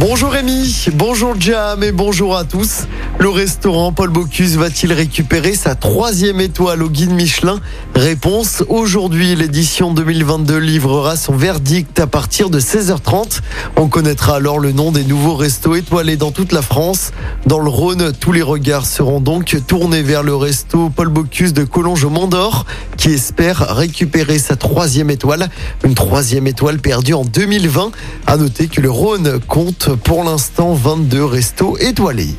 Bonjour Rémi, bonjour Jam et bonjour à tous. Le restaurant Paul Bocuse va-t-il récupérer sa troisième étoile au guide Michelin? Réponse, aujourd'hui l'édition 2022 livrera son verdict à partir de 16h30. On connaîtra alors le nom des nouveaux restos étoilés dans toute la France. Dans le Rhône, tous les regards seront donc tournés vers le resto Paul Bocuse de Collonges au Mont-d'Or qui espère récupérer sa troisième étoile. Une troisième étoile perdue en 2020. À noter que le Rhône compte pour l'instant 22 restos étoilés.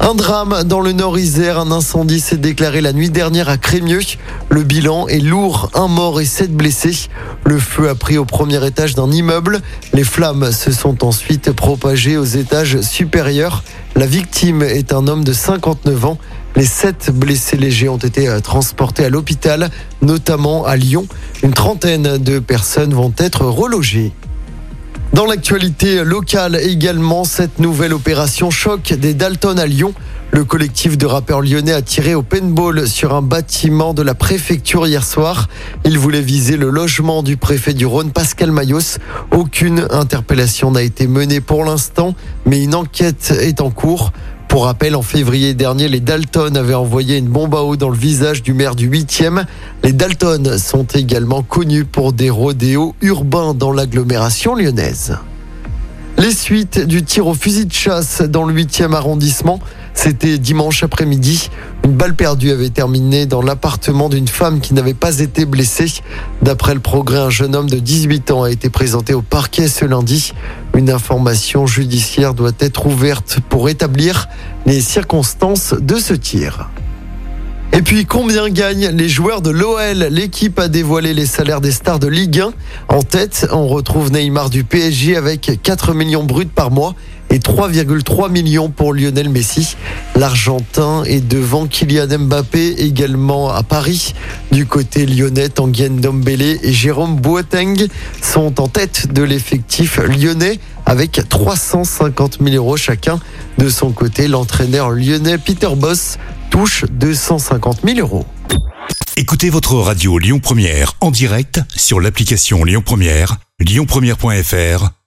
Un drame dans le Nord-Isère. Un incendie s'est déclaré la nuit dernière à Crémieux. Le bilan est lourd, un mort et sept blessés. Le feu a pris au premier étage d'un immeuble. Les flammes se sont ensuite propagées aux étages supérieurs. La victime est un homme de 59 ans. Les sept blessés légers ont été transportés à l'hôpital, notamment à Lyon. Une trentaine de personnes vont être relogées. Dans l'actualité locale également, cette nouvelle opération choc des Dalton à Lyon. Le collectif de rappeurs lyonnais a tiré au paintball sur un bâtiment de la préfecture hier soir. Il voulait viser le logement du préfet du Rhône, Pascal Mayos. Aucune interpellation n'a été menée pour l'instant, mais une enquête est en cours. Pour rappel, en février dernier, les Dalton avaient envoyé une bombe à eau dans le visage du maire du 8e. Les Dalton sont également connus pour des rodéos urbains dans l'agglomération lyonnaise. Les suites du tir au fusil de chasse dans le 8e arrondissement. C'était dimanche après-midi. Une balle perdue avait terminé dans l'appartement d'une femme qui n'avait pas été blessée. D'après le progrès, un jeune homme de 18 ans a été présenté au parquet ce lundi. Une information judiciaire doit être ouverte pour établir les circonstances de ce tir. Et puis, combien gagnent les joueurs de l'OL L'équipe a dévoilé les salaires des stars de Ligue 1. En tête, on retrouve Neymar du PSG avec 4 millions bruts par mois et 3,3 millions pour Lionel Messi. L'Argentin est devant Kylian Mbappé également à Paris. Du côté lyonnais, Tanguy Ndombele et Jérôme Boateng sont en tête de l'effectif lyonnais avec 350 000 euros chacun. De son côté, l'entraîneur lyonnais Peter Boss touche 250 000 euros. Écoutez votre radio Lyon Première en direct sur l'application Lyon Première, lyonpremière.fr